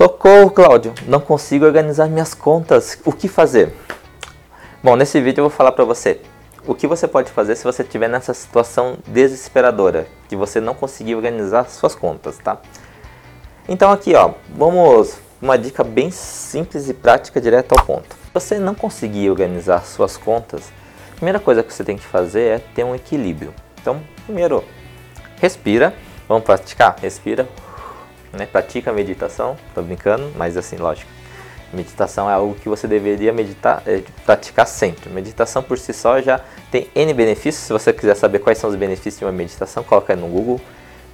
Socorro, Cláudio, não consigo organizar minhas contas. O que fazer? Bom, nesse vídeo eu vou falar para você o que você pode fazer se você estiver nessa situação desesperadora, que você não conseguir organizar suas contas, tá? Então aqui, ó, vamos uma dica bem simples e prática direto ao ponto. Se você não conseguir organizar suas contas, a primeira coisa que você tem que fazer é ter um equilíbrio. Então, primeiro, respira, vamos praticar, respira, né? Pratica meditação, tô brincando, mas assim, lógico. Meditação é algo que você deveria meditar, é, praticar sempre. Meditação por si só já tem N benefícios. Se você quiser saber quais são os benefícios de uma meditação, coloca aí no Google.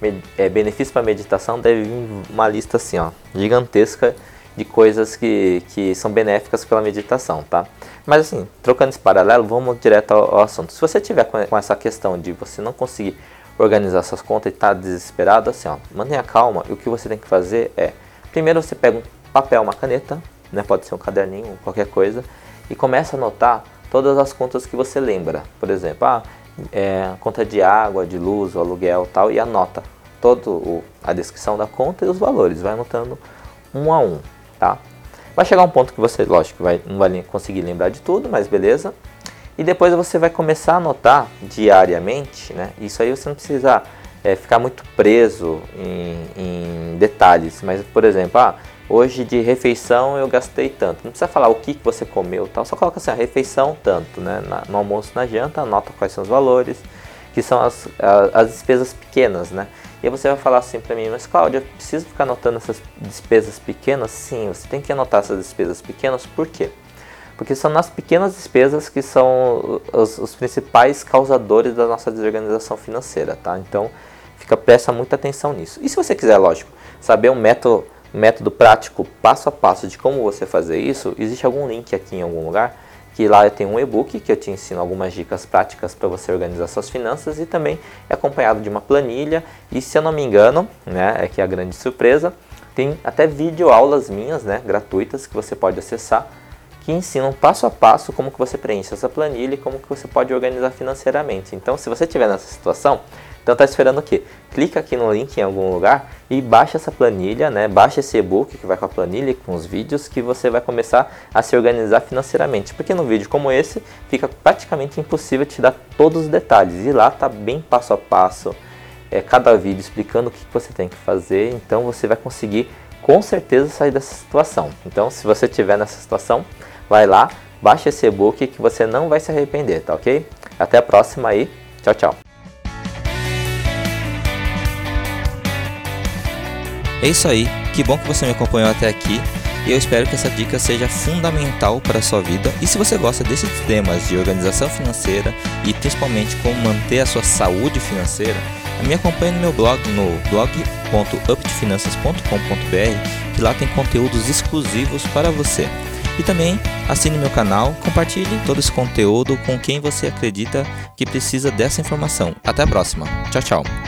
Med é, benefícios para meditação deve vir uma lista assim, ó, gigantesca de coisas que, que são benéficas pela meditação, tá? Mas assim, trocando esse paralelo, vamos direto ao, ao assunto. Se você tiver com, com essa questão de você não conseguir organizar suas contas e está desesperado, assim, ó, mantenha calma. E o que você tem que fazer é, primeiro você pega um papel, uma caneta, né, pode ser um caderninho, qualquer coisa, e começa a anotar todas as contas que você lembra. Por exemplo, ah, é, conta de água, de luz, aluguel, tal, e anota todo a descrição da conta e os valores, vai anotando um a um, tá? Vai chegar um ponto que você, lógico, vai, não vai conseguir lembrar de tudo, mas beleza. E depois você vai começar a anotar diariamente, né? Isso aí você não precisa é, ficar muito preso em, em, detalhes, mas por exemplo, ah, hoje de refeição eu gastei tanto. Não precisa falar o que, que você comeu, tal. Só coloca assim, a refeição tanto, né? Na, no almoço, na janta, anota quais são os valores, que são as, as, as despesas pequenas, né? E você vai falar assim para mim, mas Cláudia, preciso ficar anotando essas despesas pequenas? Sim, você tem que anotar essas despesas pequenas, por quê? Porque são nas pequenas despesas que são os, os, principais causadores da nossa desorganização financeira, tá? Então, fica presta muita atenção nisso. E se você quiser, lógico, saber um método, método prático, passo a passo de como você fazer isso, existe algum link aqui em algum lugar que lá eu tenho um e-book que eu te ensino algumas dicas práticas para você organizar suas finanças e também é acompanhado de uma planilha e se eu não me engano, né, é que é a grande surpresa, tem até vídeo aulas minhas, né, gratuitas que você pode acessar que ensinam passo a passo como que você preenche essa planilha e como que você pode organizar financeiramente. Então, se você estiver nessa situação, então está esperando o quê? Clica aqui no link em algum lugar e baixa essa planilha, né? Baixa esse e-book que vai com a planilha e com os vídeos que você vai começar a se organizar financeiramente. Porque no vídeo como esse fica praticamente impossível te dar todos os detalhes e lá tá bem passo a passo é, cada vídeo explicando o que você tem que fazer. Então você vai conseguir com certeza sair dessa situação. Então, se você estiver nessa situação, vai lá, baixa esse e-book que você não vai se arrepender, tá ok? Até a próxima aí, tchau, tchau. É isso aí, que bom que você me acompanhou até aqui e eu espero que essa dica seja fundamental para a sua vida. E se você gosta desses temas de organização financeira e principalmente como manter a sua saúde financeira, me acompanhe no meu blog no blog.updefinanças.com.br que lá tem conteúdos exclusivos para você. E também assine meu canal, compartilhe todo esse conteúdo com quem você acredita que precisa dessa informação. Até a próxima. Tchau, tchau.